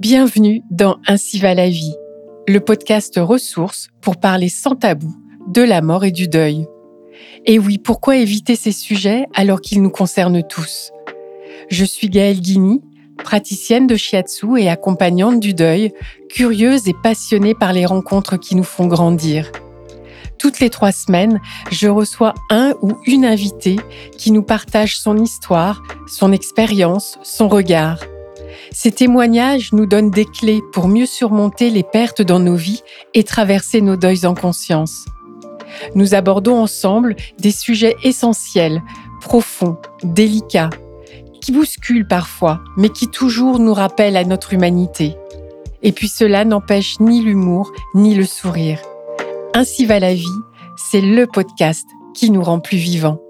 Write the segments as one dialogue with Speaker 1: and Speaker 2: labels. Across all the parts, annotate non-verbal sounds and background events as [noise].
Speaker 1: Bienvenue dans Ainsi va la vie, le podcast ressources pour parler sans tabou de la mort et du deuil. Et oui, pourquoi éviter ces sujets alors qu'ils nous concernent tous? Je suis Gaëlle Guigny, praticienne de shiatsu et accompagnante du deuil, curieuse et passionnée par les rencontres qui nous font grandir. Toutes les trois semaines, je reçois un ou une invitée qui nous partage son histoire, son expérience, son regard. Ces témoignages nous donnent des clés pour mieux surmonter les pertes dans nos vies et traverser nos deuils en conscience. Nous abordons ensemble des sujets essentiels, profonds, délicats, qui bousculent parfois, mais qui toujours nous rappellent à notre humanité. Et puis cela n'empêche ni l'humour, ni le sourire. Ainsi va la vie, c'est le podcast qui nous rend plus vivants.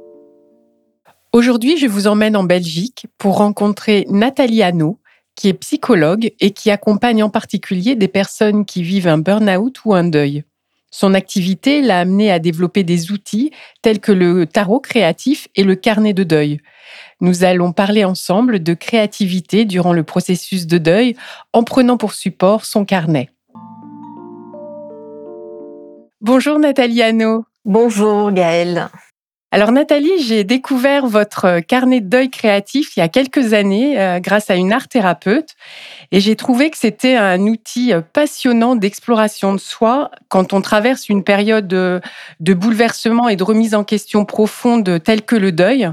Speaker 1: Aujourd'hui, je vous emmène en Belgique pour rencontrer Nathalie Hanot, qui est psychologue et qui accompagne en particulier des personnes qui vivent un burn-out ou un deuil. Son activité l'a amené à développer des outils tels que le tarot créatif et le carnet de deuil. Nous allons parler ensemble de créativité durant le processus de deuil en prenant pour support son carnet. Bonjour Nathalie.
Speaker 2: Bonjour Gaëlle.
Speaker 1: Alors Nathalie, j'ai découvert votre carnet de deuil créatif il y a quelques années euh, grâce à une art thérapeute et j'ai trouvé que c'était un outil passionnant d'exploration de soi quand on traverse une période de, bouleversement et de remise en question profonde telle que le deuil.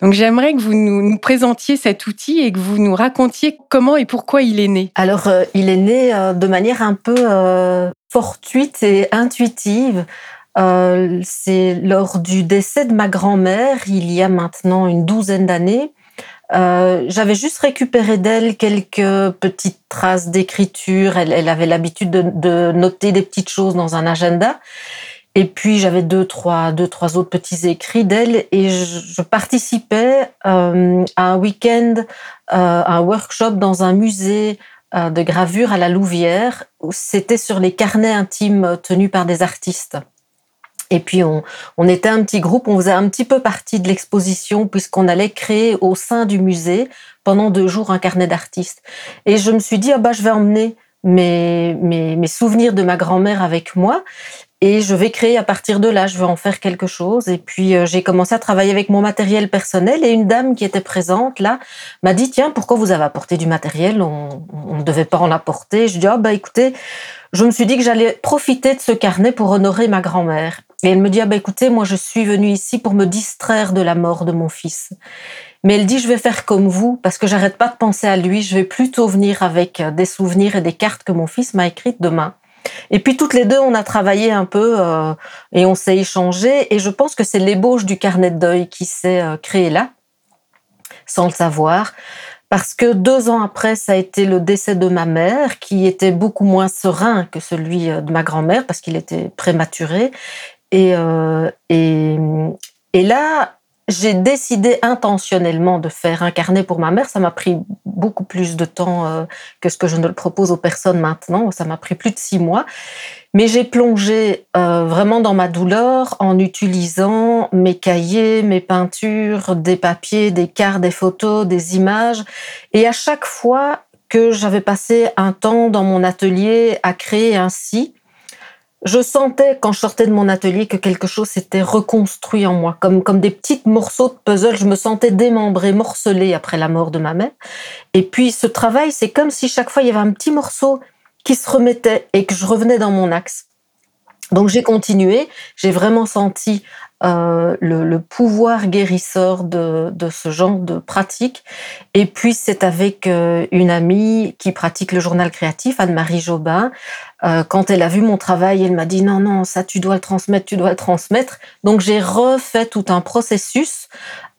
Speaker 1: Donc j'aimerais que vous nous, présentiez cet outil et que vous nous racontiez comment et pourquoi il est né.
Speaker 2: Alors euh, il est né euh, de manière un peu euh, fortuite et intuitive. C'est lors du décès de ma grand-mère, il y a maintenant une douzaine d'années. J'avais juste récupéré d'elle quelques petites traces d'écriture. Elle, avait l'habitude de, noter des petites choses dans un agenda. Et puis j'avais deux trois deux trois autres petits écrits d'elle et je, participais euh, à un week-end, euh, un workshop dans un musée euh, de gravure à la Louvière c'était sur les carnets intimes tenus par des artistes. Et puis on, on était un petit groupe, on faisait un petit peu partie de l'exposition puisqu'on allait créer au sein du musée pendant deux jours un carnet d'artistes. Et je me suis dit ah bah je vais emmener mes, mes, mes souvenirs de ma grand-mère avec moi. Et je vais créer à partir de là, je veux en faire quelque chose. Et puis euh, j'ai commencé à travailler avec mon matériel personnel et une dame qui était présente là m'a dit tiens pourquoi vous avez apporté du matériel? On ne devait pas en apporter. Je dis ah bah écoutez, je me suis dit que j'allais profiter de ce carnet pour honorer ma grand-mère. Et elle me dit ah bah écoutez moi je suis venue ici pour me distraire de la mort de mon fils. Mais elle dit je vais faire comme vous parce que j'arrête pas de penser à lui. Je vais plutôt venir avec des souvenirs et des cartes que mon fils m'a écrites demain. Et puis toutes les deux, on a travaillé un peu euh, et on s'est échangé. Et je pense que c'est l'ébauche du carnet de deuil qui s'est euh, créé là, sans le savoir. Parce que deux ans après, ça a été le décès de ma mère, qui était beaucoup moins serein que celui euh, de ma grand-mère, parce qu'il était prématuré. Et, et, et là, j'ai décidé intentionnellement de faire un carnet pour ma mère. Ça m'a pris beaucoup plus de temps euh, que ce que je ne le propose aux personnes maintenant. Ça m'a pris plus de six mois. Mais j'ai plongé euh, vraiment dans ma douleur en utilisant mes cahiers, mes peintures, des papiers, des cartes, des photos, des images. Et à chaque fois que j'avais passé un temps dans mon atelier à créer ainsi, je sentais quand je sortais de mon atelier que quelque chose s'était reconstruit en moi, comme, comme des petits morceaux de puzzle. Je me sentais démembrée, morcelée après la mort de ma mère. Et puis ce travail, c'est comme si chaque fois il y avait un petit morceau qui se remettait et que je revenais dans mon axe. Donc j'ai continué, j'ai vraiment senti euh, le, le, pouvoir guérisseur de, de, ce genre de pratique. Et puis c'est avec euh, une amie qui pratique le journal créatif, Anne-Marie Jobin. Euh, quand elle a vu mon travail, elle m'a dit non, non, ça tu dois le transmettre, tu dois le transmettre. Donc j'ai refait tout un processus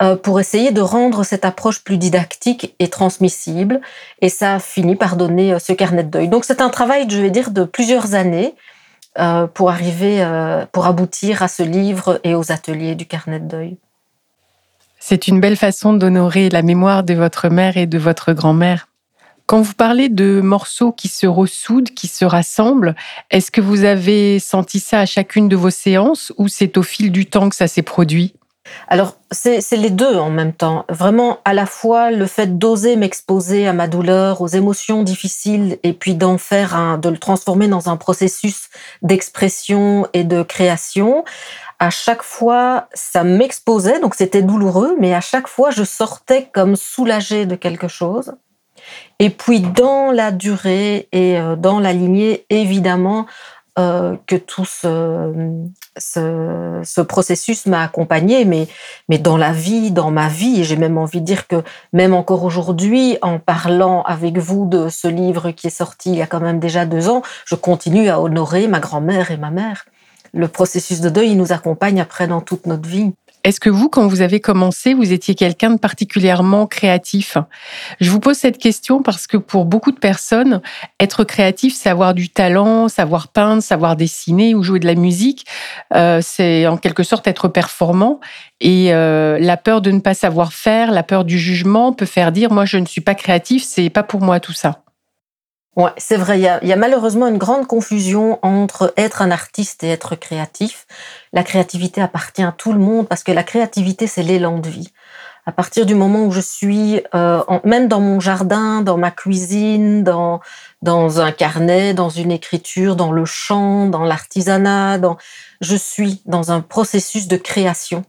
Speaker 2: euh, pour essayer de rendre cette approche plus didactique et transmissible. Et ça a fini par donner ce carnet de deuil. Donc c'est un travail, je vais dire, de plusieurs années euh, pour arriver, euh, pour aboutir à ce livre et aux ateliers du carnet de deuil.
Speaker 1: C'est une belle façon d'honorer la mémoire de votre mère et de votre grand-mère. Quand vous parlez de morceaux qui se ressoudent, qui se rassemblent, est-ce que vous avez senti ça à chacune de vos séances ou c'est au fil du temps que ça s'est produit?
Speaker 2: Alors, c'est les deux en même temps. Vraiment, à la fois le fait d'oser m'exposer à ma douleur, aux émotions difficiles, et puis d'en faire un, de le transformer dans un processus d'expression et de création. À chaque fois, ça m'exposait, donc c'était douloureux, mais à chaque fois, je sortais comme soulagée de quelque chose. Et puis, dans la durée et euh, dans la lignée, évidemment, euh, que tout ce, ce, processus m'a accompagné, mais, mais dans la vie, dans ma vie, j'ai même envie de dire que même encore aujourd'hui, en parlant avec vous de ce livre qui est sorti il y a quand même déjà deux ans, je continue à honorer ma grand-mère et ma mère. Le processus de deuil, il nous accompagne après dans toute notre vie.
Speaker 1: Est-ce que vous, quand vous avez commencé, vous étiez quelqu'un de particulièrement créatif? Je vous pose cette question parce que pour beaucoup de personnes, être créatif, c'est avoir du talent, savoir peindre, savoir dessiner ou jouer de la musique. Euh, c'est en quelque sorte être performant. Et euh, la peur de ne pas savoir faire, la peur du jugement peut faire dire moi je ne suis pas créatif, c'est pas pour moi tout ça.
Speaker 2: Ouais, c'est vrai. Il y, a, malheureusement une grande confusion entre être un artiste et être créatif. La créativité appartient à tout le monde parce que la créativité, c'est l'élan de vie. À partir du moment où je suis, euh, même dans mon jardin, dans ma cuisine, dans dans un carnet, dans une écriture, dans le chant, dans l'artisanat, dans, je suis dans un processus de création.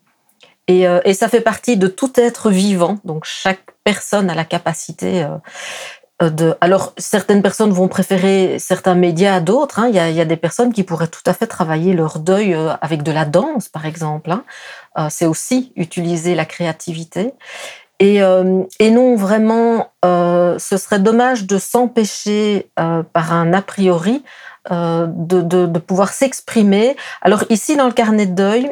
Speaker 2: Et, euh, et, ça fait partie de tout être vivant. Donc chaque personne a la capacité euh, euh, alors, certaines personnes vont préférer certains médias à d'autres. Hein. Il, y a, des personnes qui pourraient tout à fait travailler leur deuil euh, avec de la danse, par exemple. Hein. Euh, c'est aussi utiliser la créativité. Et, non, vraiment, ce serait dommage de s'empêcher par un a priori de, de pouvoir s'exprimer. Alors ici, dans le carnet de deuil,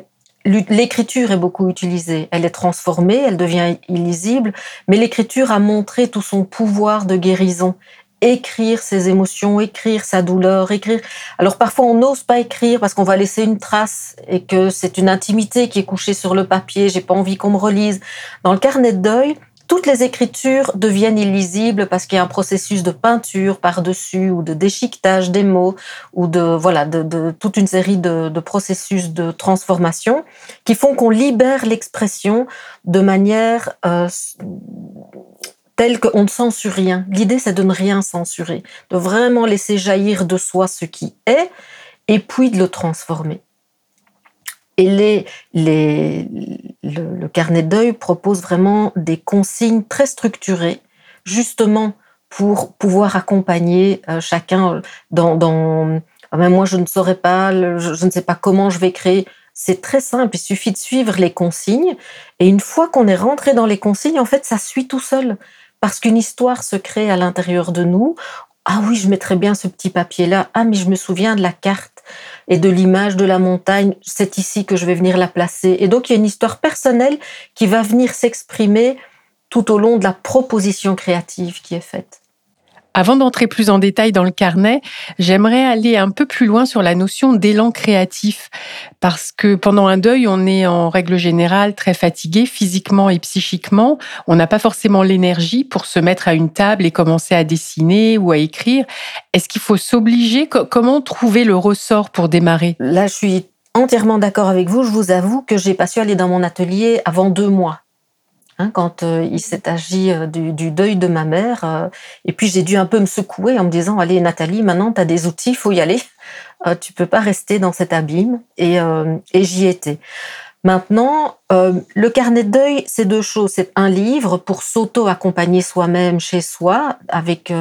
Speaker 2: L'écriture est beaucoup utilisée, elle est transformée, elle devient illisible, mais l'écriture a montré tout son pouvoir de guérison. Écrire ses émotions, écrire sa douleur, écrire. Alors parfois on n'ose pas écrire parce qu'on va laisser une trace et que c'est une intimité qui est couchée sur le papier, j'ai pas envie qu'on me relise. Dans le carnet de deuil, toutes les écritures deviennent illisibles parce qu'il y a un processus de peinture par-dessus ou de déchiquetage des mots ou de voilà de, toute une série de, processus de transformation qui font qu'on libère l'expression de manière euh, telle qu'on ne censure rien. L'idée, c'est de ne rien censurer, de vraiment laisser jaillir de soi ce qui est et puis de le transformer. Et les, le, carnet de deuil propose vraiment des consignes très structurées, justement pour pouvoir accompagner euh, chacun dans, dans ah ben moi je ne saurais pas, je, ne sais pas comment je vais créer. C'est très simple, il suffit de suivre les consignes. Et une fois qu'on est rentré dans les consignes, en fait, ça suit tout seul. Parce qu'une histoire se crée à l'intérieur de nous. Ah oui, je mettrais bien ce petit papier-là. Ah, mais je me souviens de la carte et de l'image de la montagne. C'est ici que je vais venir la placer. Et donc, il y a une histoire personnelle qui va venir s'exprimer tout au long de la proposition créative qui est faite.
Speaker 1: Avant d'entrer plus en détail dans le carnet, j'aimerais aller un peu plus loin sur la notion d'élan créatif, parce que pendant un deuil, on est en règle générale très fatigué physiquement et psychiquement. On n'a pas forcément l'énergie pour se mettre à une table et commencer à dessiner ou à écrire. Est-ce qu'il faut s'obliger? Comment trouver le ressort pour démarrer?
Speaker 2: Là, je suis entièrement d'accord avec vous. Je vous avoue que j'ai pas su aller dans mon atelier avant deux mois. Hein, quand euh, il s'est agi euh, du, deuil de ma mère. Euh, et puis j'ai dû un peu me secouer en me disant, allez Nathalie, maintenant tu as des outils, il faut y aller. [laughs] tu peux pas rester dans cet abîme. Et, et j'y étais. Maintenant, le carnet de deuil, c'est deux choses. C'est un livre pour s'auto-accompagner soi-même chez soi, avec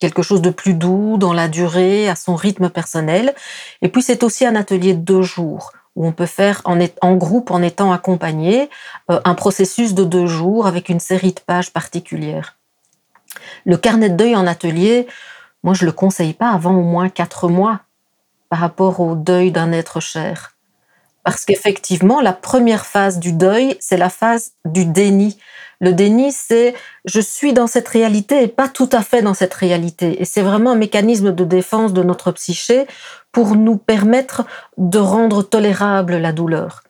Speaker 2: quelque chose de plus doux dans la durée, à son rythme personnel. Et puis c'est aussi un atelier de deux jours où on peut faire en, groupe, en étant accompagné, euh, un processus de deux jours avec une série de pages particulières. Le carnet de deuil en atelier, moi je le conseille pas avant au moins quatre mois par rapport au deuil d'un être cher. Parce qu'effectivement, la première phase du deuil, c'est la phase du déni. Le déni, c'est je suis dans cette réalité et pas tout à fait dans cette réalité. Et c'est vraiment un mécanisme de défense de notre psyché pour nous permettre de rendre tolérable la douleur.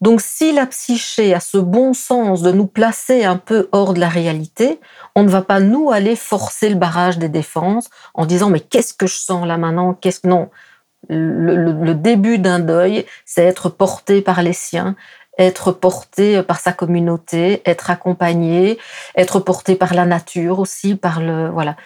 Speaker 2: Donc si la psyché a ce bon sens de nous placer un peu hors de la réalité, on ne va pas nous aller forcer le barrage des défenses en disant mais qu'est-ce que je sens là maintenant? Qu'est-ce non le, début d'un deuil, c'est être porté par les siens être porté par sa communauté, être accompagné, être porté par la nature aussi, par le voilà.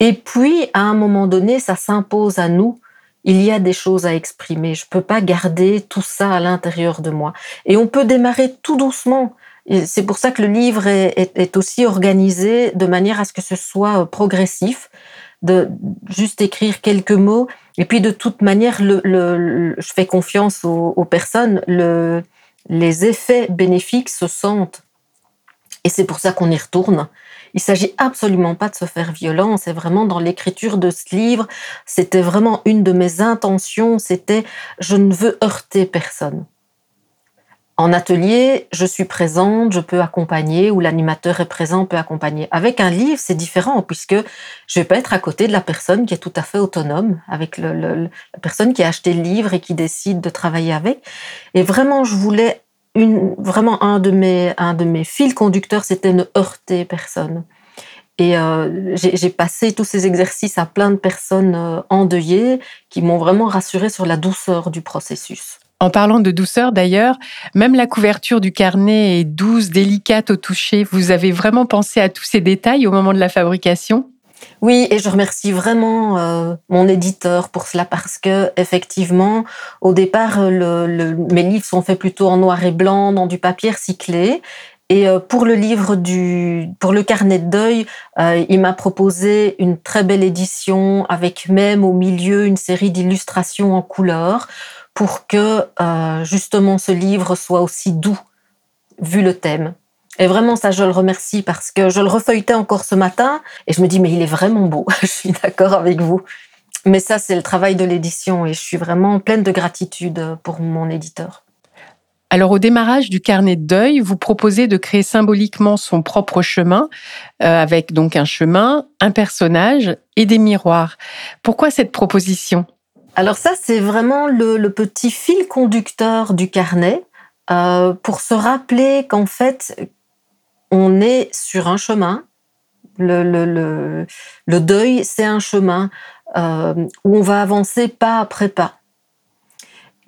Speaker 2: Et puis à un moment donné, ça s'impose à nous. Il y a des choses à exprimer. Je peux pas garder tout ça à l'intérieur de moi. Et on peut démarrer tout doucement. C'est pour ça que le livre est, aussi organisé de manière à ce que ce soit progressif, de juste écrire quelques mots. Et puis de toute manière, je fais confiance aux, personnes. Les effets bénéfiques se sentent. Et c'est pour ça qu'on y retourne. Il s'agit absolument pas de se faire violence. C'est vraiment dans l'écriture de ce livre. C'était vraiment une de mes intentions. C'était je ne veux heurter personne. En atelier, je suis présente, je peux accompagner, ou l'animateur est présent, peut accompagner. Avec un livre, c'est différent, puisque je vais pas être à côté de la personne qui est tout à fait autonome, avec la personne qui a acheté le livre et qui décide de travailler avec. Et vraiment, je voulais vraiment un de mes, fils conducteurs, c'était ne heurter personne. Et euh, j'ai passé tous ces exercices à plein de personnes euh, endeuillées qui m'ont vraiment rassuré sur la douceur du processus.
Speaker 1: En parlant de douceur d'ailleurs, même la couverture du carnet est douce, délicate au toucher. Vous avez vraiment pensé à tous ces détails au moment de la fabrication?
Speaker 2: Oui, et je remercie vraiment euh, mon éditeur pour cela parce que effectivement, au départ, mes livres sont faits plutôt en noir et blanc, dans du papier recyclé. Et euh, pour le livre du, pour le carnet de deuil, euh, il m'a proposé une très belle édition avec même au milieu une série d'illustrations en couleur pour que euh, justement ce livre soit aussi doux, vu le thème. Et vraiment, ça, je le remercie parce que je le refeuilletais encore ce matin et je me dis, mais il est vraiment beau. [laughs] je suis d'accord avec vous. Mais ça, c'est le travail de l'édition et je suis vraiment pleine de gratitude pour mon éditeur.
Speaker 1: Alors au démarrage du carnet de deuil, vous proposez de créer symboliquement son propre chemin, euh, avec donc un chemin, un personnage et des miroirs. Pourquoi cette proposition?
Speaker 2: Alors ça, c'est vraiment le, petit fil conducteur du carnet euh, pour se rappeler qu'en fait, on est sur un chemin. Le, deuil, c'est un chemin euh, où on va avancer pas après pas.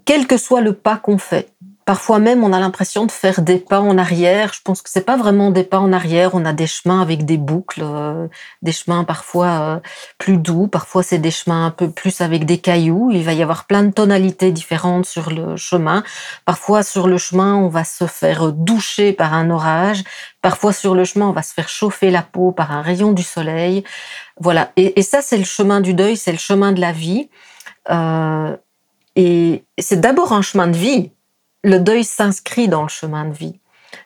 Speaker 2: Quel que soit le pas qu'on fait, Parfois même, on a l'impression de faire des pas en arrière. Je pense que c'est pas vraiment des pas en arrière. On a des chemins avec des boucles, euh, des chemins parfois euh, plus doux, parfois c'est des chemins un peu plus avec des cailloux. Il va y avoir plein de tonalités différentes sur le chemin. Parfois sur le chemin, on va se faire doucher par un orage. Parfois sur le chemin, on va se faire chauffer la peau par un rayon du soleil. Voilà. Et, ça, c'est le chemin du deuil, c'est le chemin de la vie. Euh, et c'est d'abord un chemin de vie le deuil s'inscrit dans le chemin de vie.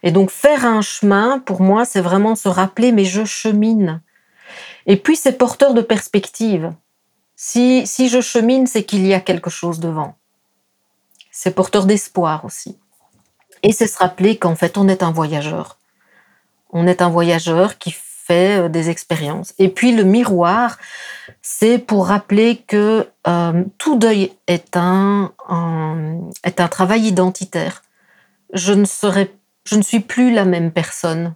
Speaker 2: Et donc faire un chemin, pour moi, c'est vraiment se rappeler, mais je chemine. Et puis c'est porteur de perspective. Si, si je chemine, c'est qu'il y a quelque chose devant. C'est porteur d'espoir aussi. Et c'est se rappeler qu'en fait, on est un voyageur. On est un voyageur qui fait euh, des expériences. Et puis le miroir, c'est pour rappeler que euh, tout deuil est un, est un travail identitaire. Je ne, serai, je ne suis plus la même personne.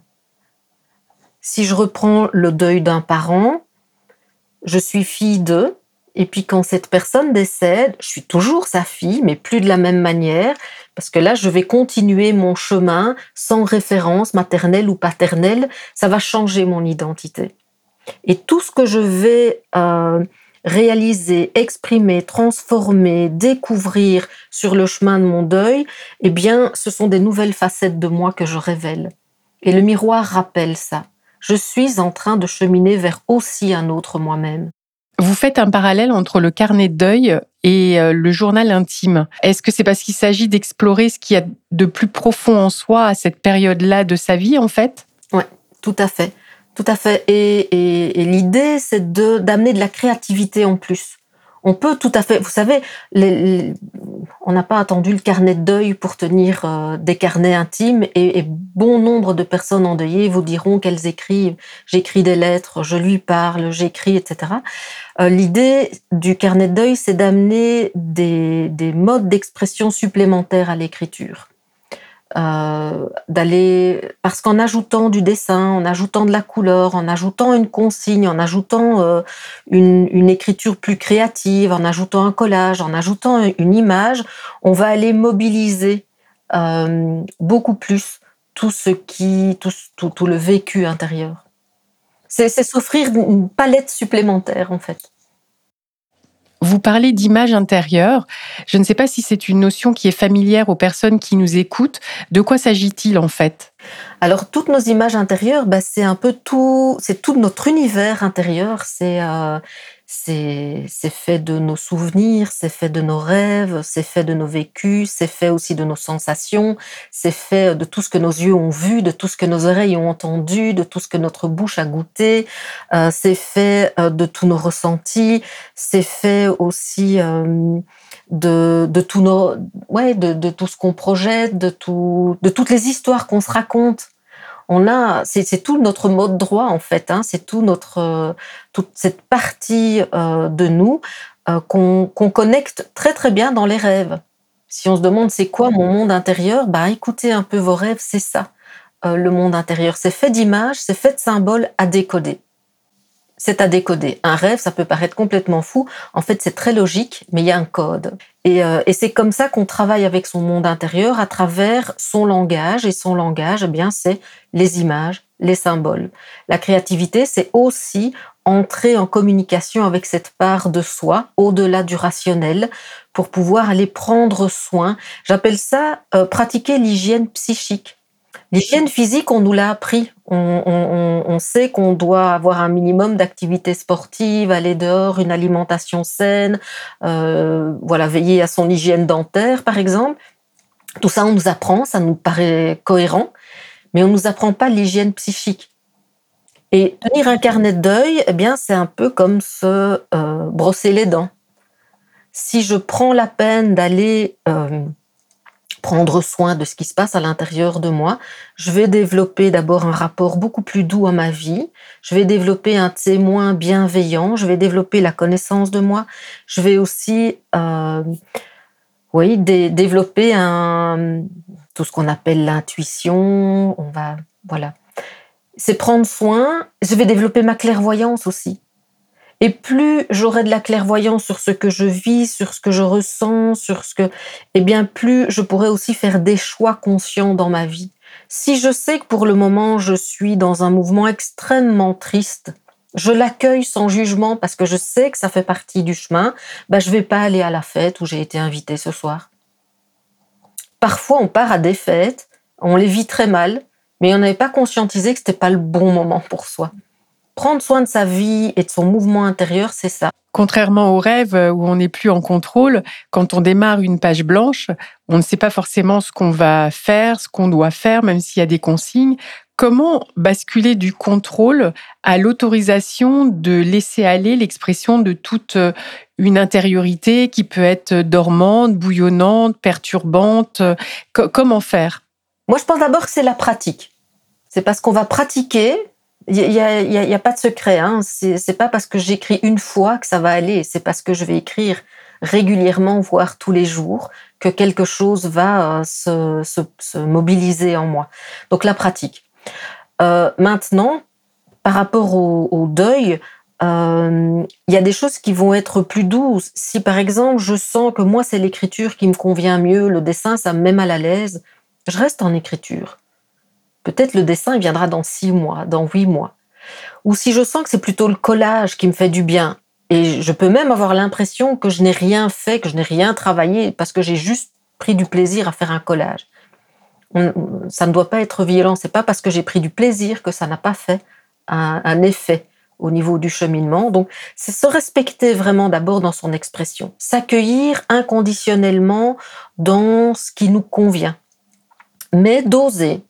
Speaker 2: Si je reprends le deuil d'un parent, je suis fille d'eux, et puis quand cette personne décède, je suis toujours sa fille, mais plus de la même manière, parce que là, je vais continuer mon chemin sans référence maternelle ou paternelle. Ça va changer mon identité. Et tout ce que je vais euh, réaliser, exprimer, transformer, découvrir sur le chemin de mon deuil, eh bien, ce sont des nouvelles facettes de moi que je révèle. Et le miroir rappelle ça. Je suis en train de cheminer vers aussi un autre moi-même.
Speaker 1: Vous faites un parallèle entre le carnet de deuil et euh, le journal intime. Est-ce que c'est parce qu'il s'agit d'explorer ce qu'il y a de plus profond en soi à cette période-là de sa vie, en fait?
Speaker 2: Oui, tout à fait. Tout à fait. Et, et l'idée, c'est d'amener de la créativité en plus on peut tout à fait, vous savez, on n'a pas attendu le carnet de deuil pour tenir euh, des carnets intimes et, bon nombre de personnes endeuillées vous diront qu'elles écrivent, j'écris des lettres, je lui parle, j'écris, etc. Euh, l'idée du carnet de deuil, c'est d'amener des modes d'expression supplémentaires à l'écriture. Euh, d'aller parce qu'en ajoutant du dessin, en ajoutant de la couleur, en ajoutant une consigne, en ajoutant euh, une, écriture plus créative, en ajoutant un collage, en ajoutant une image, on va aller mobiliser beaucoup plus tout ce qui, tout, tout le vécu intérieur. C'est s'offrir une palette supplémentaire, en fait.
Speaker 1: Vous parlez d'image intérieure. Je ne sais pas si c'est une notion qui est familière aux personnes qui nous écoutent. De quoi s'agit-il en fait?
Speaker 2: Alors toutes nos images intérieures, bah, c'est un peu tout, c'est tout notre univers intérieur. C'est euh, c'est fait de nos souvenirs, c'est fait de nos rêves, c'est fait de nos vécus, c'est fait aussi de nos sensations, c'est fait de tout ce que nos yeux ont vu, de tout ce que nos oreilles ont entendu, de tout ce que notre bouche a goûté, euh, c'est fait euh, de tous nos ressentis, c'est fait aussi euh, de, de, tout nos, ouais, de, de tout ce qu'on projette, de, tout, de toutes les histoires qu'on se raconte on a, c'est tout notre mode droit en fait. Hein, c'est tout notre, euh, toute cette partie euh, de nous euh, qu'on connecte très très bien dans les rêves. Si on se demande c'est quoi mon monde intérieur, bah écoutez un peu vos rêves, c'est ça. le monde intérieur, c'est fait d'images, c'est fait de symboles à décoder c'est à décoder. Un rêve, ça peut paraître complètement fou. En fait, c'est très logique, mais il y a un code. Et, euh, c'est comme ça qu'on travaille avec son monde intérieur à travers son langage. Et son langage, eh bien, c'est les images, les symboles. La créativité, c'est aussi entrer en communication avec cette part de soi, au-delà du rationnel, pour pouvoir aller prendre soin. J'appelle ça euh, pratiquer l'hygiène psychique. L'hygiène physique, on nous l'a appris. On, sait qu'on doit avoir un minimum d'activité sportive, aller dehors, une alimentation saine, euh, voilà, veiller à son hygiène dentaire, par exemple. Tout ça, on nous apprend, ça nous paraît cohérent, mais on nous apprend pas l'hygiène psychique. Et tenir un carnet de deuil, eh bien, c'est un peu comme se euh, brosser les dents. Si je prends la peine d'aller euh, prendre soin de ce qui se passe à l'intérieur de moi. Je vais développer d'abord un rapport beaucoup plus doux à ma vie. Je vais développer un témoin bienveillant. Je vais développer la connaissance de moi. Je vais aussi, euh, oui, développer un, tout ce qu'on appelle l'intuition. On va, voilà. C'est prendre soin. Je vais développer ma clairvoyance aussi. Et plus j'aurai de la clairvoyance sur ce que je vis, sur ce que je ressens, sur ce que, eh bien, plus je pourrai aussi faire des choix conscients dans ma vie. Si je sais que pour le moment je suis dans un mouvement extrêmement triste, je l'accueille sans jugement parce que je sais que ça fait partie du chemin, bah, je vais pas aller à la fête où j'ai été invitée ce soir. Parfois, on part à des fêtes, on les vit très mal, mais on n'avait pas conscientisé que c'était pas le bon moment pour soi prendre soin de sa vie et de son mouvement intérieur, c'est ça.
Speaker 1: Contrairement au rêve où on n'est plus en contrôle, quand on démarre une page blanche, on ne sait pas forcément ce qu'on va faire, ce qu'on doit faire, même s'il y a des consignes. Comment basculer du contrôle à l'autorisation de laisser aller l'expression de toute une intériorité qui peut être dormante, bouillonnante, perturbante? Comment faire?
Speaker 2: Moi, je pense d'abord que c'est la pratique. C'est parce qu'on va pratiquer il n'y a, a, pas de secret. Hein. C'est pas parce que j'écris une fois que ça va aller. C'est parce que je vais écrire régulièrement, voire tous les jours, que quelque chose va euh, se, se, se, mobiliser en moi. Donc la pratique. Euh, maintenant, par rapport au, au deuil, euh, il y a des choses qui vont être plus douces. Si par exemple je sens que moi c'est l'écriture qui me convient mieux, le dessin ça me met mal à l'aise, je reste en écriture. Peut-être le dessin viendra dans six mois, dans huit mois. Ou si je sens que c'est plutôt le collage qui me fait du bien, et je peux même avoir l'impression que je n'ai rien fait, que je n'ai rien travaillé, parce que j'ai juste pris du plaisir à faire un collage. ça ne doit pas être violent. C'est pas parce que j'ai pris du plaisir que ça n'a pas fait un, un, effet au niveau du cheminement. Donc, c'est se respecter vraiment d'abord dans son expression, s'accueillir inconditionnellement dans ce qui nous convient, mais d'oser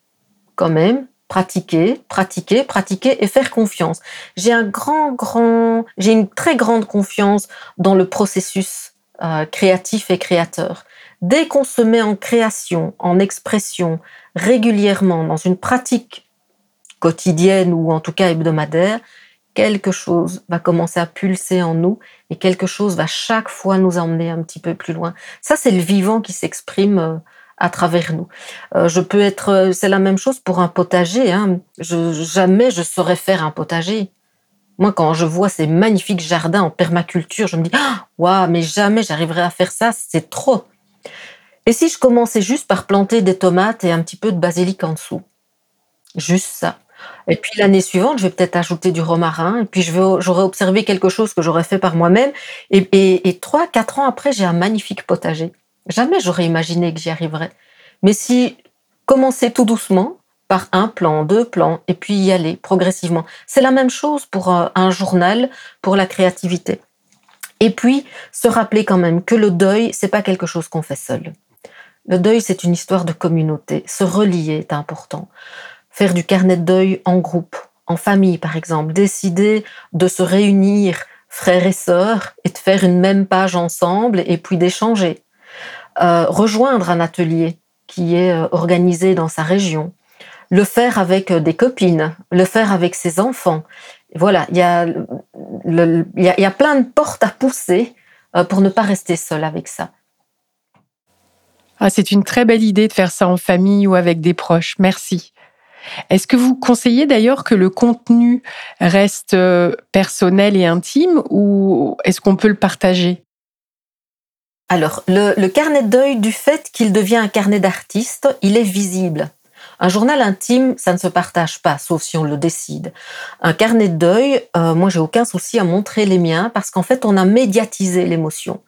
Speaker 2: quand même pratiquer, pratiquer, pratiquer et faire confiance. J'ai un grand, grand, j'ai une très grande confiance dans le processus euh, créatif et créateur. Dès qu'on se met en création, en expression régulièrement dans une pratique quotidienne ou en tout cas hebdomadaire, quelque chose va commencer à pulser en nous et quelque chose va chaque fois nous emmener un petit peu plus loin. Ça, c'est le vivant qui s'exprime euh, à travers nous. Euh, je peux être, euh, c'est la même chose pour un potager. Hein. Je, jamais je saurais faire un potager. Moi, quand je vois ces magnifiques jardins en permaculture, je me dis, waouh, mais jamais j'arriverai à faire ça, c'est trop. Et si je commençais juste par planter des tomates et un petit peu de basilic en dessous? Juste ça. Et puis l'année suivante, je vais peut-être ajouter du romarin, et puis j'aurais observé quelque chose que j'aurais fait par moi-même. Et, trois, quatre ans après, j'ai un magnifique potager. Jamais j'aurais imaginé que j'y arriverais. Mais si commencer tout doucement, par un plan, deux plans, et puis y aller progressivement. C'est la même chose pour euh, un journal, pour la créativité. Et puis, se rappeler quand même que le deuil, c'est pas quelque chose qu'on fait seul. Le deuil, c'est une histoire de communauté. Se relier est important. Faire du carnet de deuil en groupe, en famille par exemple. Décider de se réunir, frères et sœurs, et de faire une même page ensemble et puis d'échanger. Euh, rejoindre un atelier qui est euh, organisé dans sa région. Le faire avec euh, des copines, le faire avec ses enfants. Voilà, il y a, y a plein de portes à pousser pour ne pas rester seul avec ça.
Speaker 1: Ah, c'est une très belle idée de faire ça en famille ou avec des proches. Merci. Est-ce que vous conseillez d'ailleurs que le contenu reste personnel et intime ou est-ce qu'on peut le partager?
Speaker 2: Alors, le, carnet de deuil, du fait qu'il devient un carnet d'artiste, il est visible. Un journal intime, ça ne se partage pas, sauf si on le décide. Un carnet de deuil, euh, moi j'ai aucun souci à montrer les miens parce qu'en fait on a médiatisé l'émotion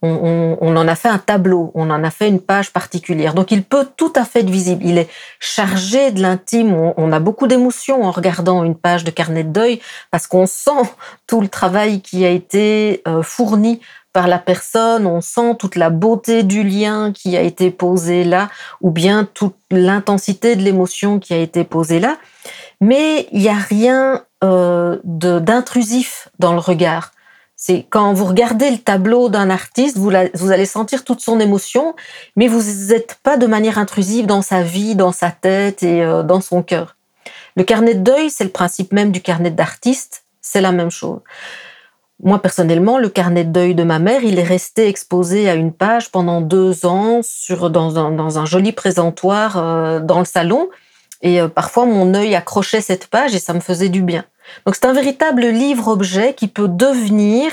Speaker 2: on, en a fait un tableau, on en a fait une page particulière. Donc il peut tout à fait être visible. Il est chargé de l'intime. On, a beaucoup d'émotions en regardant une page de carnet de deuil parce qu'on sent tout le travail qui a été euh, fourni par la personne, on sent toute la beauté du lien qui a été posé là, ou bien toute l'intensité de l'émotion qui a été posée là. Mais il n'y a rien euh, d'intrusif dans le regard. C'est quand vous regardez le tableau d'un artiste, vous, allez sentir toute son émotion, mais vous n'êtes pas de manière intrusive dans sa vie, dans sa tête et euh, dans son cœur. Le carnet de deuil, c'est le principe même du carnet d'artiste, c'est la même chose. Moi, personnellement, le carnet de deuil de ma mère, il est resté exposé à une page pendant deux ans sur, dans, un, joli présentoir euh, dans le salon. Et euh, parfois, mon œil accrochait cette page et ça me faisait du bien. Donc c'est un véritable livre-objet qui peut devenir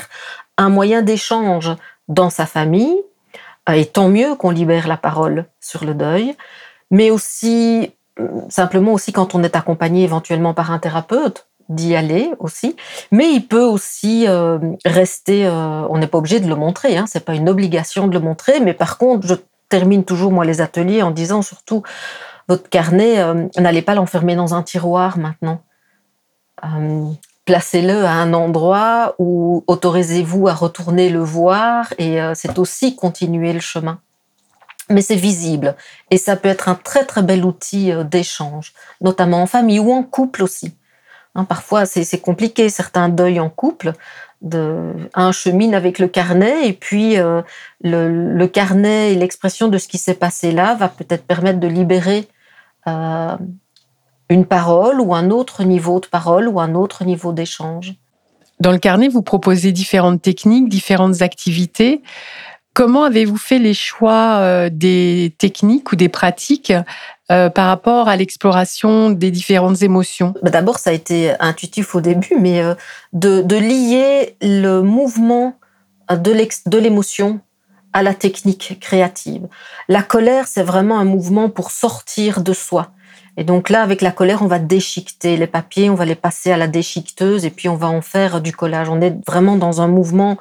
Speaker 2: un moyen d'échange dans sa famille, euh, et tant mieux qu'on libère la parole sur le deuil, mais aussi simplement aussi quand on est accompagné éventuellement par un thérapeute d'y aller aussi, mais il peut aussi euh, rester. on n'est pas obligé de le montrer, hein, c'est pas une obligation de le montrer, mais par contre, je termine toujours moi les ateliers en disant surtout votre carnet, n'allez pas l'enfermer dans un tiroir maintenant. Euh, placez-le à un endroit où autorisez-vous à retourner le voir et euh, c'est aussi continuer le chemin. Mais c'est visible et ça peut être un très très bel outil euh, d'échange, notamment en famille ou en couple aussi. Hein, parfois c'est compliqué, certains deuils en couple. Un chemine avec le carnet et puis le, carnet et l'expression de ce qui s'est passé là va peut-être permettre de libérer une parole ou un autre niveau de parole ou un autre niveau d'échange.
Speaker 1: Dans le carnet, vous proposez différentes techniques, différentes activités. Comment avez-vous fait les choix euh, des techniques ou des pratiques euh, par rapport à l'exploration des différentes émotions?
Speaker 2: Bah, D'abord, ça a été intuitif au début, mais euh, de, de lier le mouvement de l'émotion à la technique créative. La colère, c'est vraiment un mouvement pour sortir de soi. Et donc là, avec la colère, on va déchiqueter les papiers, on va les passer à la déchiqueteuse et puis on va en faire du collage. On est vraiment dans un mouvement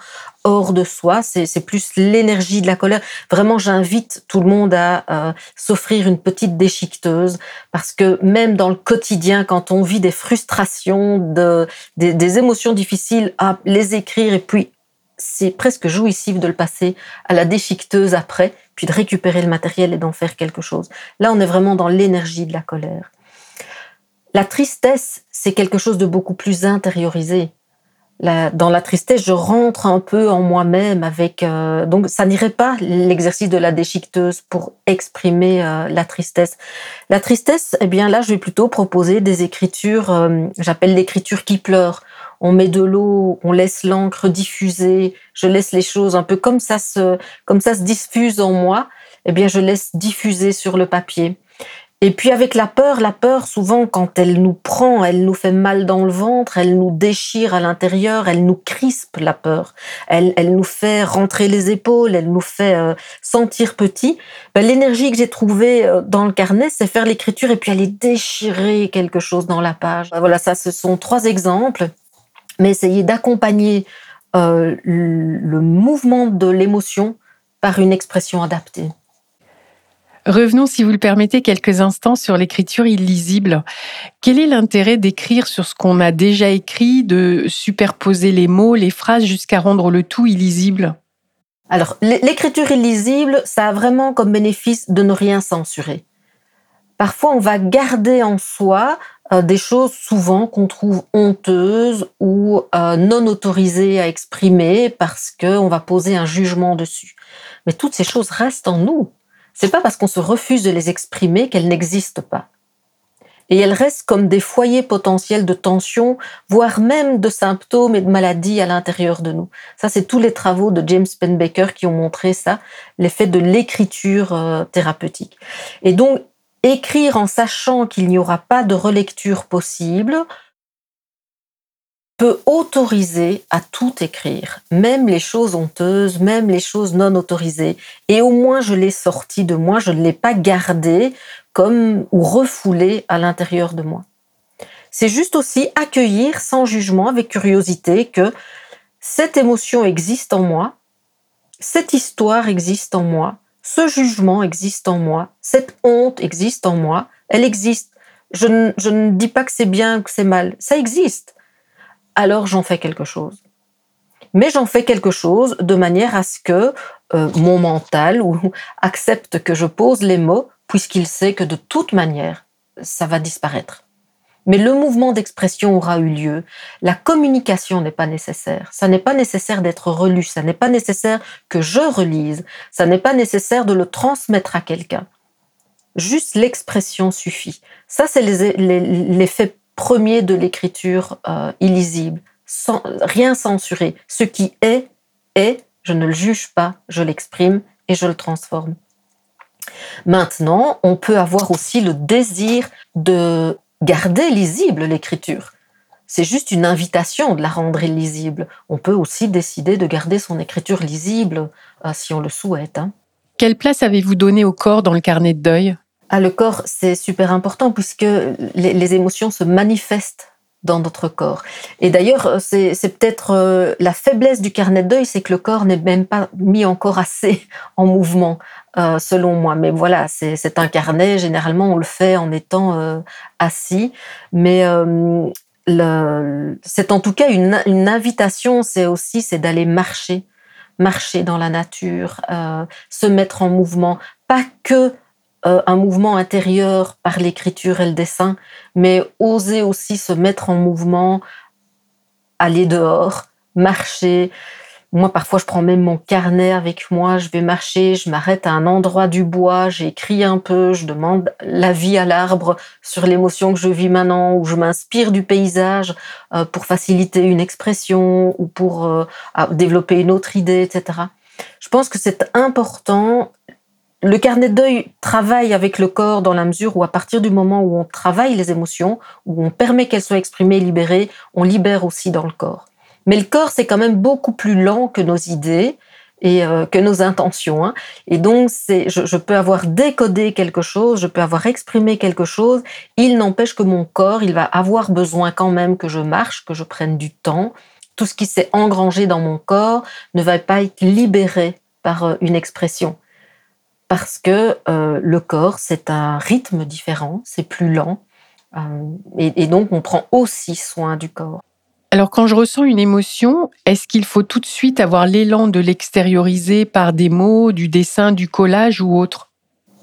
Speaker 2: hors de soi. C'est plus l'énergie de la colère. Vraiment, j'invite tout le monde à s'offrir une petite déchiqueteuse parce que même dans le quotidien, quand on vit des frustrations, de, des, des émotions difficiles, à les écrire et puis c'est presque jouissif de le passer à la déchiqueteuse après, puis de récupérer le matériel et d'en faire quelque chose. Là, on est vraiment dans l'énergie de la colère. La tristesse, c'est quelque chose de beaucoup plus intériorisé. Dans la tristesse, je rentre un peu en moi-même avec. Euh, donc, ça n'irait pas l'exercice de la déchiqueteuse pour exprimer euh, la tristesse. La tristesse, eh bien là, je vais plutôt proposer des écritures. Euh, j'appelle l'écriture qui pleure on met de l'eau, on laisse l'encre diffuser, je laisse les choses un peu comme ça se, comme ça se diffuse en moi, eh bien, je laisse diffuser sur le papier. Et puis avec la peur, la peur, souvent, quand elle nous prend, elle nous fait mal dans le ventre, elle nous déchire à l'intérieur, elle nous crispe, la peur. Elle, elle nous fait rentrer les épaules, elle nous fait euh, sentir petit. Ben, L'énergie que j'ai trouvée euh, dans le carnet, c'est faire l'écriture et puis aller déchirer quelque chose dans la page. Ben, voilà, ça, ce sont trois exemples. Mais essayer d'accompagner euh, le mouvement de l'émotion par une expression adaptée.
Speaker 1: Revenons, si vous le permettez, quelques instants sur l'écriture illisible. Quel est l'intérêt d'écrire sur ce qu'on a déjà écrit, de superposer les mots, les phrases, jusqu'à rendre le tout illisible?
Speaker 2: Alors, l'écriture illisible, ça a vraiment comme bénéfice de ne rien censurer. Parfois, on va garder en soi euh, des choses souvent qu'on trouve honteuses ou euh, non autorisées à exprimer parce qu'on va poser un jugement dessus. Mais toutes ces choses restent en nous. C'est pas parce qu'on se refuse de les exprimer qu'elles n'existent pas. Et elles restent comme des foyers potentiels de tension, voire même de symptômes et de maladies à l'intérieur de nous. Ça, c'est tous les travaux de James Penbaker qui ont montré ça, l'effet de l'écriture euh, thérapeutique. Et donc, écrire en sachant qu'il n'y aura pas de relecture possible, peut autoriser à tout écrire, même les choses honteuses, même les choses non autorisées. Et au moins, je l'ai sorti de moi, je ne l'ai pas gardé comme ou refoulé à l'intérieur de moi. C'est juste aussi accueillir sans jugement, avec curiosité, que cette émotion existe en moi, cette histoire existe en moi, ce jugement existe en moi, cette honte existe en moi, elle existe. Je ne, je ne dis pas que c'est bien ou que c'est mal, ça existe alors j'en fais quelque chose. Mais j'en fais quelque chose de manière à ce que euh, mon mental [laughs] accepte que je pose les mots, puisqu'il sait que de toute manière, ça va disparaître. Mais le mouvement d'expression aura eu lieu. La communication n'est pas nécessaire. Ça n'est pas nécessaire d'être relu. Ça n'est pas nécessaire que je relise. Ça n'est pas nécessaire de le transmettre à quelqu'un. Juste l'expression suffit. Ça, c'est l'effet premier de l'écriture euh, illisible, sans, rien censuré. Ce qui est, est, je ne le juge pas, je l'exprime et je le transforme. Maintenant, on peut avoir aussi le désir de garder lisible l'écriture. C'est juste une invitation de la rendre illisible. On peut aussi décider de garder son écriture lisible euh, si on le souhaite. Hein.
Speaker 1: Quelle place avez-vous donné au corps dans le carnet de deuil?
Speaker 2: Ah, le corps, c'est super important puisque les, émotions se manifestent dans notre corps. Et d'ailleurs, c'est peut-être euh, la faiblesse du carnet de deuil, c'est que le corps n'est même pas mis encore assez [laughs] en mouvement, euh, selon moi. Mais voilà, c'est un carnet. Généralement, on le fait en étant euh, assis. Mais c'est en tout cas une, une invitation. C'est aussi c'est d'aller marcher, marcher dans la nature, se mettre en mouvement, pas que euh, un mouvement intérieur par l'écriture et le dessin, mais oser aussi se mettre en mouvement, aller dehors, marcher. Moi, parfois, je prends même mon carnet avec moi, je vais marcher, je m'arrête à un endroit du bois, j'écris un peu, je demande l'avis à l'arbre sur l'émotion que je vis maintenant, ou je m'inspire du paysage euh, pour faciliter une expression ou pour euh, développer une autre idée, etc. Je pense que c'est important le carnet de deuil travaille avec le corps dans la mesure où à partir du moment où on travaille les émotions, où on permet qu'elles soient exprimées libérées, on libère aussi dans le corps. Mais le corps, c'est quand même beaucoup plus lent que nos idées et euh, que nos intentions. Hein. Et donc, je, peux avoir décodé quelque chose, je peux avoir exprimé quelque chose. Il n'empêche que mon corps, il va avoir besoin quand même que je marche, que je prenne du temps. Tout ce qui s'est engrangé dans mon corps ne va pas être libéré par euh, une expression parce que euh, le corps, c'est un rythme différent, c'est plus lent, euh, et, donc on prend aussi soin du corps.
Speaker 1: Alors quand je ressens une émotion, est-ce qu'il faut tout de suite avoir l'élan de l'extérioriser par des mots, du dessin, du collage ou autre?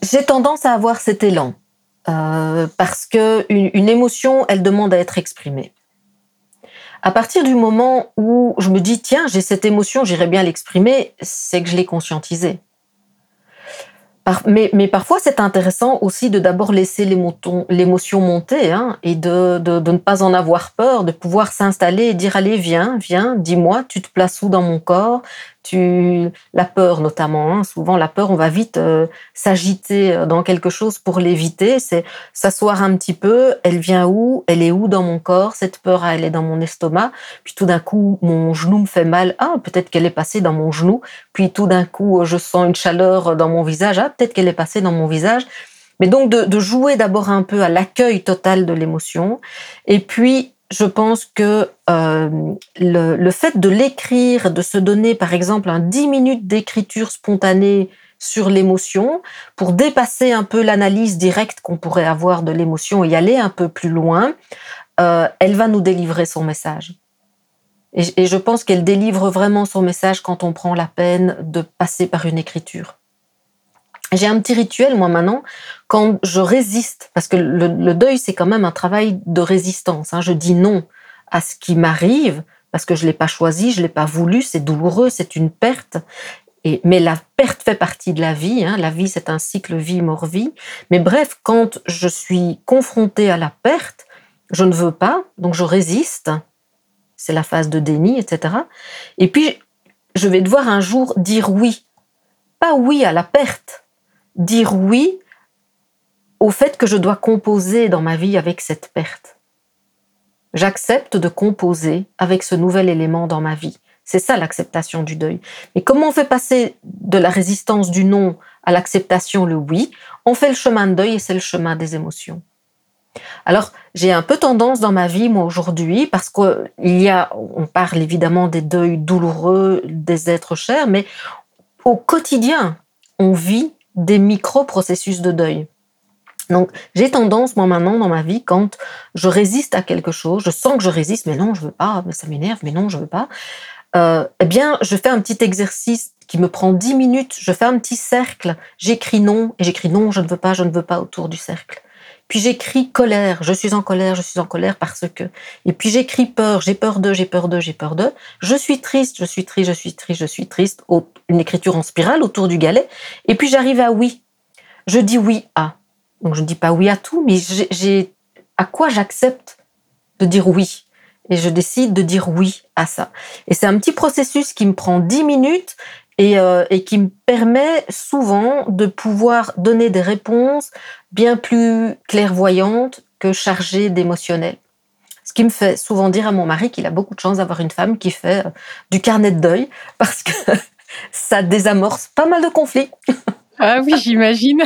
Speaker 2: J'ai tendance à avoir cet élan, euh, parce que une émotion, elle demande à être exprimée. À partir du moment où je me dis, tiens, j'ai cette émotion, j'irais bien l'exprimer, c'est que je l'ai conscientisée mais, mais, parfois, c'est intéressant aussi de d'abord laisser l'émotion monter hein, et de, de, de, ne pas en avoir peur, de pouvoir s'installer et dire allez, viens, viens, dis-moi, tu te places où dans mon corps? Tu, la peur notamment. Hein. Souvent, la peur, on va vite euh, s'agiter euh, dans quelque chose pour l'éviter. C'est s'asseoir un petit peu. Elle vient où Elle est où dans mon corps Cette peur, elle est dans mon estomac. Puis tout d'un coup, mon genou me fait mal. Ah, peut-être qu'elle est passée dans mon genou. Puis tout d'un coup, je sens une chaleur dans mon visage. Ah, peut-être qu'elle est passée dans mon visage. Mais donc de, de jouer d'abord un peu à l'accueil total de l'émotion, et puis je pense que euh, le, fait de l'écrire, de se donner par exemple un 10 minutes d'écriture spontanée sur l'émotion pour dépasser un peu l'analyse directe qu'on pourrait avoir de l'émotion et aller un peu plus loin, euh, elle va nous délivrer son message. Et je pense qu'elle délivre vraiment son message quand on prend la peine de passer par une écriture. J'ai un petit rituel, moi, maintenant, quand je résiste, parce que le, deuil, c'est quand même un travail de résistance. Hein. Je dis non à ce qui m'arrive, parce que je ne l'ai pas choisi, je ne l'ai pas voulu, c'est douloureux, c'est une perte. Mais la perte fait partie de la vie. Hein. La vie, c'est un cycle vie-mort-vie. Mais bref, quand je suis confrontée à la perte, je ne veux pas, donc je résiste. C'est la phase de déni, etc. Et puis, je vais devoir un jour dire oui. Pas oui à la perte, dire oui au fait que je dois composer dans ma vie avec cette perte. J'accepte de composer avec ce nouvel élément dans ma vie. C'est ça l'acceptation du deuil. Mais comment on fait passer de la résistance du non à l'acceptation, le oui? On fait le chemin de deuil et c'est le chemin des émotions. Alors, j'ai un peu tendance dans ma vie, moi, aujourd'hui, parce qu'il y a, on parle évidemment des deuils douloureux des êtres chers, mais au quotidien, on vit des micro-processus de deuil. Donc, j'ai tendance, moi, maintenant, dans ma vie, quand je résiste à quelque chose, je sens que je résiste, mais non, je veux pas, mais ça m'énerve, mais non, je veux pas, euh, eh bien, je fais un petit exercice qui me prend dix minutes, je fais un petit cercle, j'écris non, et j'écris non, je ne veux pas, je ne veux pas autour du cercle. Puis j'écris colère, je suis en colère, je suis en colère parce que. Et puis j'écris peur, j'ai peur de, j'ai peur de, j'ai peur de. Je suis triste, je suis triste, je suis triste, je suis triste. Une écriture en spirale autour du galet. Et puis j'arrive à oui. Je dis oui à. Donc je ne dis pas oui à tout, mais j'ai à quoi j'accepte de dire oui? Et je décide de dire oui à ça. Et c'est un petit processus qui me prend dix minutes euh, et, qui me permet souvent de pouvoir donner des réponses bien plus clairvoyantes que chargées d'émotionnel. Ce qui me fait souvent dire à mon mari qu'il a beaucoup de chance d'avoir une femme qui fait euh, du carnet de deuil parce que [laughs] ça désamorce pas mal de conflits. [laughs]
Speaker 1: Ah oui, j'imagine.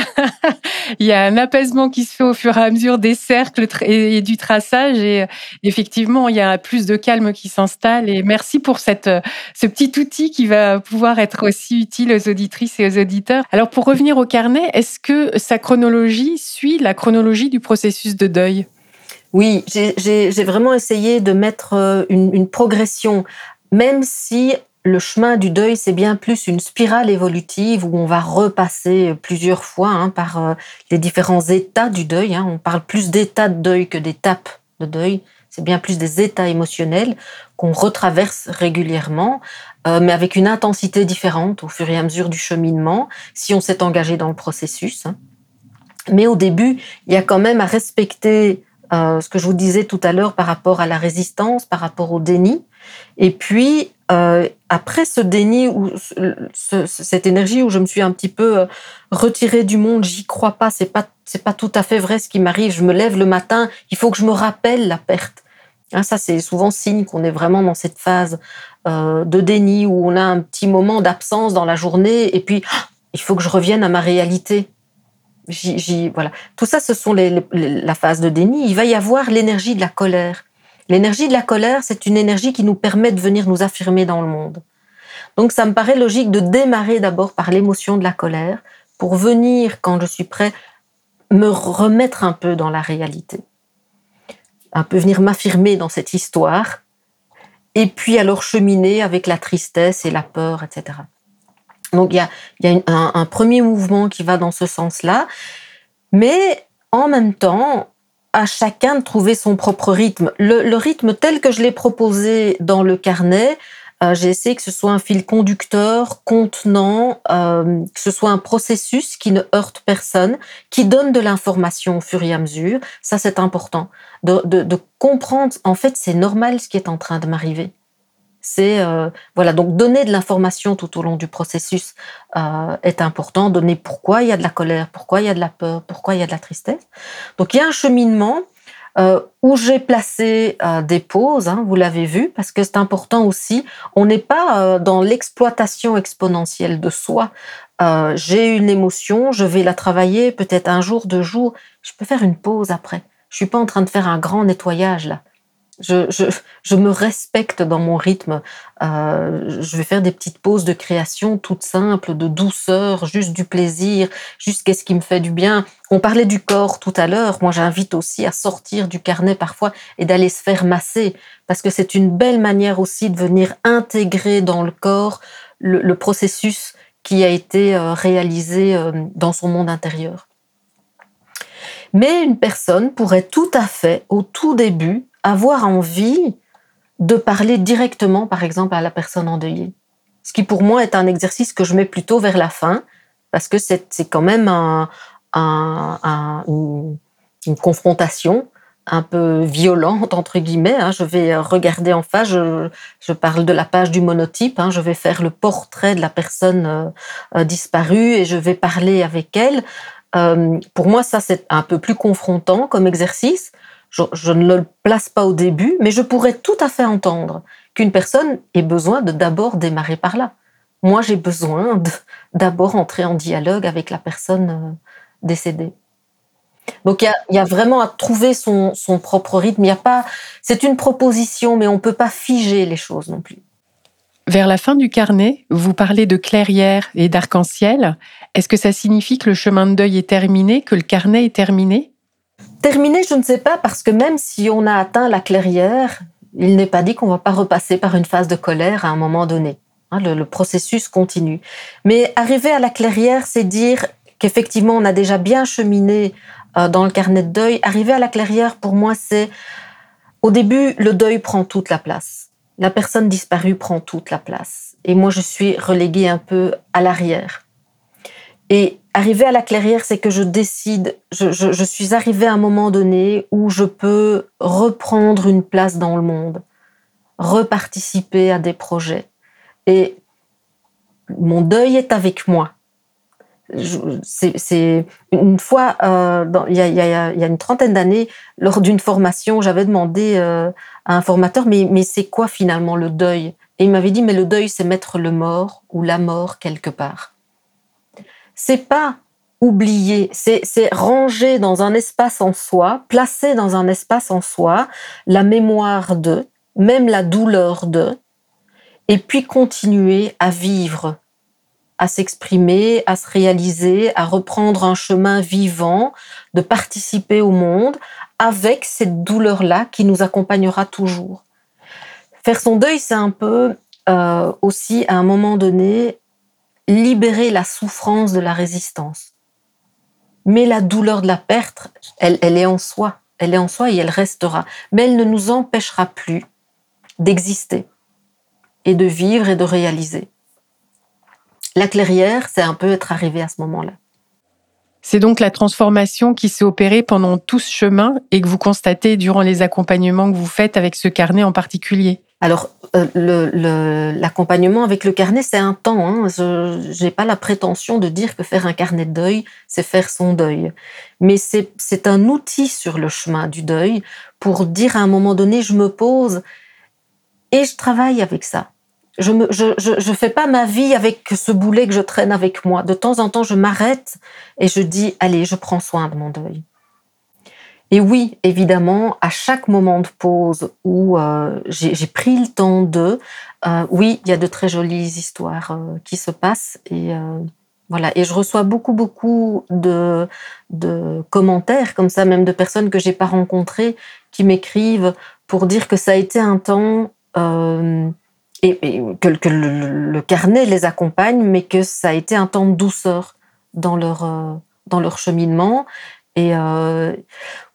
Speaker 1: [laughs] il y a un apaisement qui se fait au fur et à mesure des cercles et du traçage. Et euh, effectivement, il y a plus de calme qui s'installe. Et merci pour euh, ce petit outil qui va pouvoir être aussi utile aux auditrices et aux auditeurs. Alors, pour revenir au carnet, est-ce que sa chronologie suit la chronologie du processus de deuil?
Speaker 2: Oui, j'ai vraiment essayé de mettre euh, une, une progression, même si le chemin du deuil, c'est bien plus une spirale évolutive où on va repasser plusieurs fois hein, par euh, les différents états du deuil. Hein. On parle plus d'états de deuil que d'étapes de deuil. C'est bien plus des états émotionnels qu'on retraverse régulièrement, euh, mais avec une intensité différente au fur et à mesure du cheminement, si on s'est engagé dans le processus. Hein. Mais au début, il y a quand même à respecter euh, ce que je vous disais tout à l'heure par rapport à la résistance, par rapport au déni. Et puis, euh, après ce déni ou ce, cette énergie où je me suis un petit peu euh, retirée du monde, j'y crois pas, c'est pas c'est pas tout à fait vrai ce qui m'arrive. Je me lève le matin, il faut que je me rappelle la perte. Hein, ça c'est souvent signe qu'on est vraiment dans cette phase euh, de déni où on a un petit moment d'absence dans la journée et puis ah, il faut que je revienne à ma réalité. J voilà. Tout ça, ce sont les, la phase de déni. Il va y avoir l'énergie de la colère. L'énergie de la colère, c'est une énergie qui nous permet de venir nous affirmer dans le monde. Donc ça me paraît logique de démarrer d'abord par l'émotion de la colère pour venir, quand je suis prêt, me remettre un peu dans la réalité. Un peu venir m'affirmer dans cette histoire. Et puis alors cheminer avec la tristesse et la peur, etc. Donc il y a, un premier mouvement qui va dans ce sens-là. Mais en même temps, à chacun de trouver son propre rythme. Le, rythme tel que je l'ai proposé dans le carnet, euh, j'ai essayé que ce soit un fil conducteur, contenant, euh, que ce soit un processus qui ne heurte personne, qui donne de l'information au fur et à mesure. Ça, c'est important. De, de comprendre, en fait, c'est normal ce qui est en train de m'arriver. C'est voilà donc donner de l'information tout au long du processus est important. Donner pourquoi il y a de la colère, pourquoi il y a de la peur, pourquoi il y a de la tristesse. Donc il y a un cheminement euh, où j'ai placé euh, des pauses, hein, vous l'avez vu, parce que c'est important aussi. On n'est pas euh, dans l'exploitation exponentielle de soi. j'ai une émotion, je vais la travailler peut-être un jour, deux jours. Je peux faire une pause après. Je suis pas en train de faire un grand nettoyage là. Je, me respecte dans mon rythme. Euh, je vais faire des petites pauses de création toutes simples, de douceur, juste du plaisir, juste qu'est-ce qui me fait du bien. On parlait du corps tout à l'heure. Moi, j'invite aussi à sortir du carnet parfois et d'aller se faire masser, parce que c'est une belle manière aussi de venir intégrer dans le corps le, le processus qui a été euh, réalisé euh, dans son monde intérieur. Mais une personne pourrait tout à fait, au tout début, avoir envie de parler directement, par exemple, à la personne endeuillée. Ce qui pour moi est un exercice que je mets plutôt vers la fin, parce que c'est quand même un, une, confrontation un peu violente, entre guillemets. Hein. Je vais regarder en face, je, parle de la page du monotype, hein. je vais faire le portrait de la personne euh, disparue et je vais parler avec elle. Euh, pour moi, ça, c'est un peu plus confrontant comme exercice. Je, ne le place pas au début, mais je pourrais tout à fait entendre qu'une personne ait besoin de d'abord démarrer par là. Moi, j'ai besoin d'abord entrer en dialogue avec la personne euh, décédée. Donc il y, a, vraiment à trouver son, propre rythme. Il a pas, c'est une proposition, mais on ne peut pas figer les choses non plus.
Speaker 1: Vers la fin du carnet, vous parlez de clairière et d'arc-en-ciel. Est-ce que ça signifie que le chemin de deuil est terminé, que le carnet est terminé?
Speaker 2: Terminé, je ne sais pas, parce que même si on a atteint la clairière, il n'est pas dit qu'on ne va pas repasser par une phase de colère à un moment donné. Hein, le, processus continue. Mais arriver à la clairière, c'est dire qu'effectivement, on a déjà bien cheminé euh, dans le carnet de deuil. Arriver à la clairière, pour moi, c'est au début, le deuil prend toute la place. La personne disparue prend toute la place. Et moi, je suis reléguée un peu à l'arrière. Et arriver à la clairière, c'est que je décide, je, suis arrivée à un moment donné où je peux reprendre une place dans le monde, reparticiper à des projets. Et mon deuil est avec moi. C'est une fois, il, y a, une trentaine d'années, lors d'une formation, j'avais demandé euh, à un formateur, mais, mais c'est quoi finalement le deuil? Et il m'avait dit, mais le deuil, c'est mettre le mort ou la mort quelque part c'est pas oublier, c'est ranger dans un espace en soi, placer dans un espace en soi la mémoire de, même la douleur de, et puis continuer à vivre, à s'exprimer, à se réaliser, à reprendre un chemin vivant, de participer au monde avec cette douleur-là qui nous accompagnera toujours. Faire son deuil, c'est un peu euh, aussi à un moment donné libérer la souffrance de la résistance. Mais la douleur de la perte, elle, elle est en soi. Elle est en soi et elle restera. Mais elle ne nous empêchera plus d'exister et de vivre et de réaliser. La clairière, c'est un peu être arrivé à ce moment-là.
Speaker 1: C'est donc la transformation qui s'est opérée pendant tout ce chemin et que vous constatez durant les accompagnements que vous faites avec ce carnet en particulier.
Speaker 2: Alors, euh, l'accompagnement avec le carnet, c'est un temps. Hein. Je n'ai pas la prétention de dire que faire un carnet de deuil, c'est faire son deuil. Mais c'est un outil sur le chemin du deuil pour dire à un moment donné, je me pose et je travaille avec ça. Je ne fais pas ma vie avec ce boulet que je traîne avec moi. De temps en temps, je m'arrête et je dis, allez, je prends soin de mon deuil. Et oui, évidemment, à chaque moment de pause où euh, j'ai pris le temps de, euh, oui, il y a de très jolies histoires euh, qui se passent et voilà. Et je reçois beaucoup, beaucoup de, de commentaires comme ça, même de personnes que j'ai pas rencontrées, qui m'écrivent pour dire que ça a été un temps et, que, le, le, carnet les accompagne, mais que ça a été un temps de douceur dans leur dans leur cheminement et euh,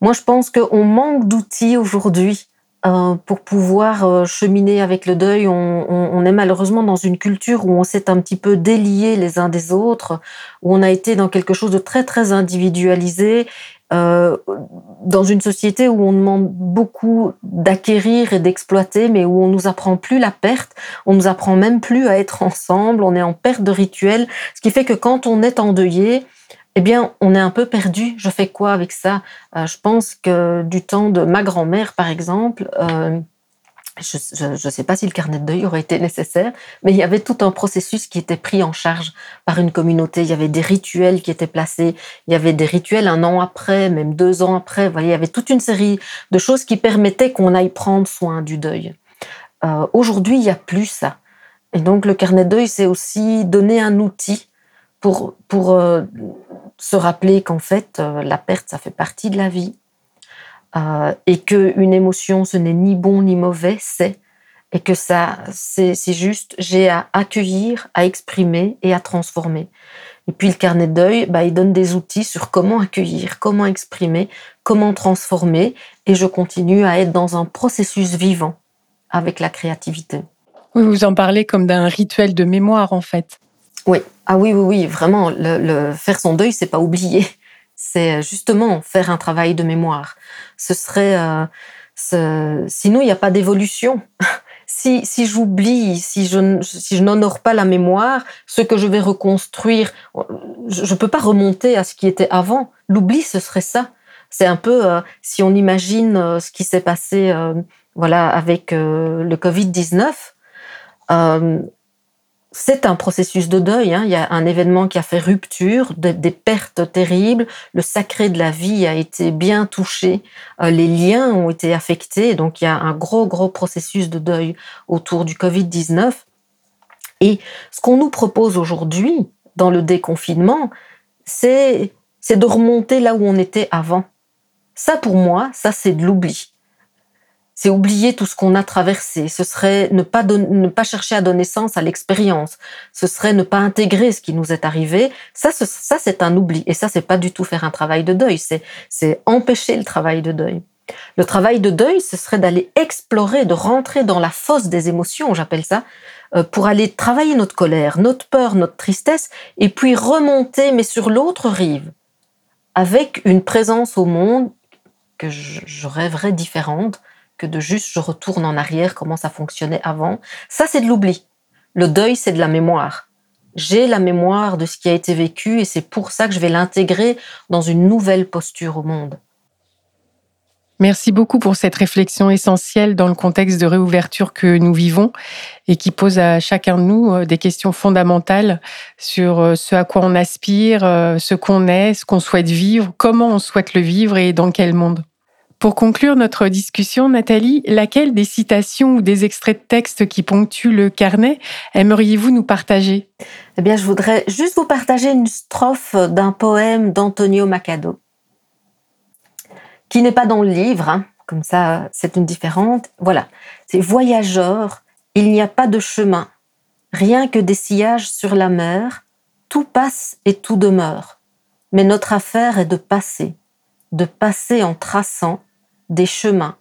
Speaker 2: moi, je pense qu'on manque d'outils aujourd'hui euh, pour pouvoir euh, cheminer avec le deuil. On, on, est malheureusement dans une culture où on s'est un petit peu délié les uns des autres, où on a été dans quelque chose de très très individualisé. euh, dans une société où on demande beaucoup d'acquérir et d'exploiter, mais où on nous apprend plus la perte, on nous apprend même plus à être ensemble, on est en perte de rituels, ce qui fait que quand on est endeuillé, eh bien, on est un peu perdu. Je fais quoi avec ça? Euh, Je pense que du temps de ma grand-mère, par exemple, euh, je ne sais pas si le carnet de deuil aurait été nécessaire, mais il y avait tout un processus qui était pris en charge par une communauté. Il y avait des rituels qui étaient placés. Il y avait des rituels un an après, même deux ans après. Vous voyez, il y avait toute une série de choses qui permettaient qu'on aille prendre soin du deuil. Euh, Aujourd'hui, il n'y a plus ça. Et donc, le carnet de deuil, c'est aussi donner un outil pour, pour se rappeler qu'en fait, euh, la perte, ça fait partie de la vie euh, et que une émotion, ce n'est ni bon ni mauvais, c'est et que ça, c'est juste, j'ai à accueillir, à exprimer et à transformer. Et puis le carnet de deuil, bah, il donne des outils sur comment accueillir, comment exprimer, comment transformer, et je continue à être dans un processus vivant avec la créativité.
Speaker 1: Oui, vous en parlez comme d'un rituel de mémoire en fait.
Speaker 2: Oui, ah oui, oui, oui, vraiment, le, le faire son deuil, c'est pas oublier [laughs] c'est justement faire un travail de mémoire. Ce serait, euh, ce... sinon il n'y a pas d'évolution. [laughs] si, si j'oublie, si je, si je n'honore pas la mémoire, ce que je vais reconstruire, je ne peux pas remonter à ce qui était avant. L'oubli, ce serait ça. C'est un peu, euh, si on imagine euh, ce qui s'est passé, voilà, avec le Covid 19 c'est un processus de deuil. Hein. Il y a un événement qui a fait rupture, des pertes terribles. Le sacré de la vie a été bien touché. Euh, les liens ont été affectés. Donc, il y a un gros, gros processus de deuil autour du Covid-19. Et ce qu'on nous propose aujourd'hui, dans le déconfinement, c'est de remonter là où on était avant. Ça, pour moi, ça, c'est de l'oubli c'est oublier tout ce qu'on a traversé, ce serait ne pas, ne pas chercher à donner sens à l'expérience, ce serait ne pas intégrer ce qui nous est arrivé. Ça, ça c'est un oubli. Et ça, c'est pas du tout faire un travail de deuil, c'est empêcher le travail de deuil. Le travail de deuil, ce serait d'aller explorer, de rentrer dans la fosse des émotions, j'appelle ça, euh, pour aller travailler notre colère, notre peur, notre tristesse, et puis remonter, mais sur l'autre rive, avec une présence au monde que je rêverais différente, que de juste je retourne en arrière, comment ça fonctionnait avant. Ça, c'est de l'oubli. Le deuil, c'est de la mémoire. J'ai la mémoire de ce qui a été vécu et c'est pour ça que je vais l'intégrer dans une nouvelle posture au monde.
Speaker 1: Merci beaucoup pour cette réflexion essentielle dans le contexte de réouverture que nous vivons et qui pose à chacun de nous euh, des questions fondamentales sur euh, ce à quoi on aspire, euh, ce qu'on est, ce qu'on souhaite vivre, comment on souhaite le vivre et dans quel monde. Pour conclure notre discussion, Nathalie, laquelle des citations ou des extraits de textes qui ponctuent le carnet aimeriez-vous nous partager?
Speaker 2: Eh bien, je voudrais juste vous partager une strophe d'un poème d'Antonio Machado, qui n'est pas dans le livre, hein. comme ça c'est une différente. Voilà, c'est Voyageur, il n'y a pas de chemin, rien que des sillages sur la mer, tout passe et tout demeure. Mais notre affaire est de passer, de passer en traçant des chemins,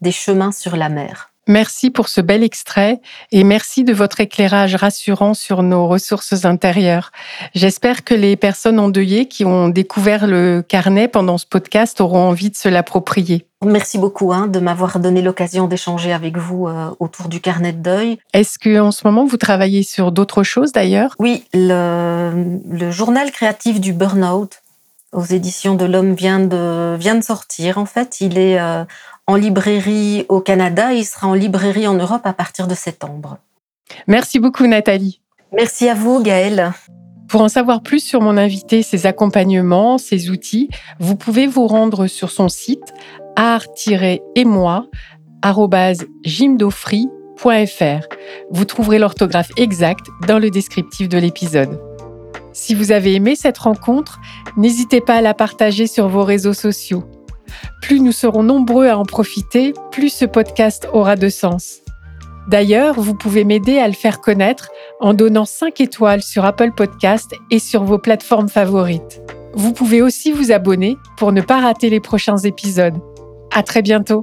Speaker 2: des chemins sur la mer.
Speaker 1: Merci pour ce bel extrait et merci de votre éclairage rassurant sur nos ressources intérieures. J'espère que les personnes endeuillées qui ont découvert le carnet pendant ce podcast auront envie de se l'approprier.
Speaker 2: Merci beaucoup hein, de m'avoir donné l'occasion d'échanger avec vous euh, autour du carnet de deuil.
Speaker 1: Est-ce que en ce moment vous travaillez sur d'autres choses d'ailleurs?
Speaker 2: Oui, le, le journal créatif du burn-out aux éditions de l'Homme vient de, vient de sortir. En fait, il est euh, en librairie au Canada et il sera en librairie en Europe à partir de septembre.
Speaker 1: Merci beaucoup Nathalie.
Speaker 2: Merci à vous Gaëlle.
Speaker 1: Pour en savoir plus sur mon invité, ses accompagnements, ses outils, vous pouvez vous rendre sur son site art-et-moi.gymdofree.fr. Vous trouverez l'orthographe exacte dans le descriptif de l'épisode. Si vous avez aimé cette rencontre, n'hésitez pas à la partager sur vos réseaux sociaux. Plus nous serons nombreux à en profiter, plus ce podcast aura de sens. D'ailleurs, vous pouvez m'aider à le faire connaître en donnant 5 étoiles sur Apple Podcast et sur vos plateformes favorites. Vous pouvez aussi vous abonner pour ne pas rater les prochains épisodes. À très bientôt!